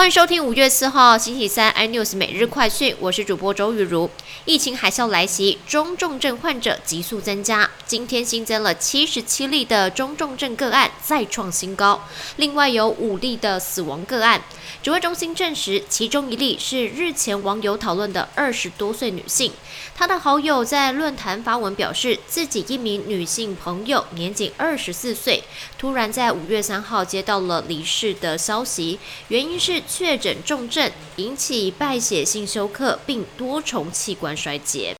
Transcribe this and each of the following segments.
欢迎收听五月四号星期三 iNews 每日快讯，我是主播周雨茹。疫情海啸来袭，中重症患者急速增加，今天新增了七十七例的中重症个案，再创新高。另外有五例的死亡个案，指挥中心证实，其中一例是日前网友讨论的二十多岁女性。她的好友在论坛发文表示，自己一名女性朋友年仅二十四岁，突然在五月三号接到了离世的消息，原因是。确诊重症，引起败血性休克，并多重器官衰竭。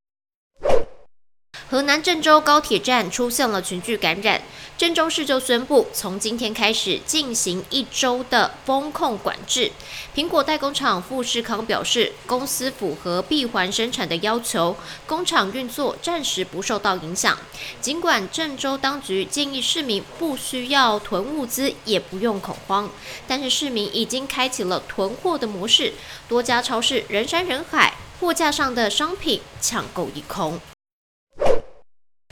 河南郑州高铁站出现了群聚感染，郑州市就宣布从今天开始进行一周的风控管制。苹果代工厂富士康表示，公司符合闭环生产的要求，工厂运作暂时不受到影响。尽管郑州当局建议市民不需要囤物资，也不用恐慌，但是市民已经开启了囤货的模式，多家超市人山人海，货架上的商品抢购一空。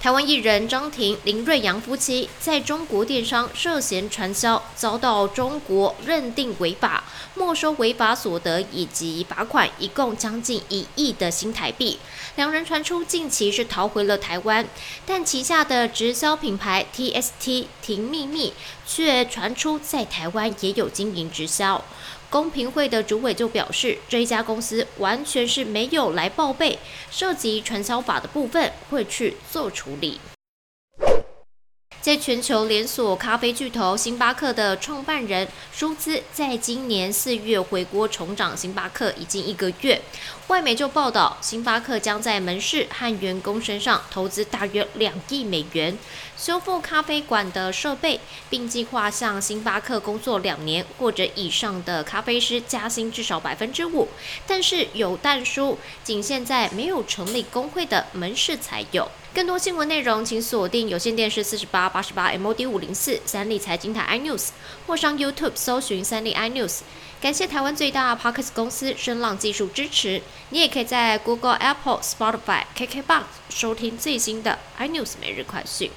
台湾艺人张庭、林瑞阳夫妻在中国电商涉嫌传销，遭到中国认定违法，没收违法所得以及罚款，一共将近一亿的新台币。两人传出近期是逃回了台湾，但旗下的直销品牌 TST 婷秘密却传出在台湾也有经营直销。公平会的主委就表示，这家公司完全是没有来报备，涉及传销法的部分会去做处理。在全球连锁咖啡巨头星巴克的创办人舒兹，在今年四月回国重掌星巴克已经一个月，外媒就报道，星巴克将在门市和员工身上投资大约两亿美元，修复咖啡馆的设备，并计划向星巴克工作两年或者以上的咖啡师加薪至少百分之五。但是有但书，仅限在没有成立工会的门市才有。更多新闻内容，请锁定有线电视四十八八十八 MOD 五零四三立财经台 iNews，或上 YouTube 搜寻三立 iNews。感谢台湾最大 Parkes 公司声浪技术支持。你也可以在 Google、Apple、Spotify、KKBox 收听最新的 iNews 每日快讯。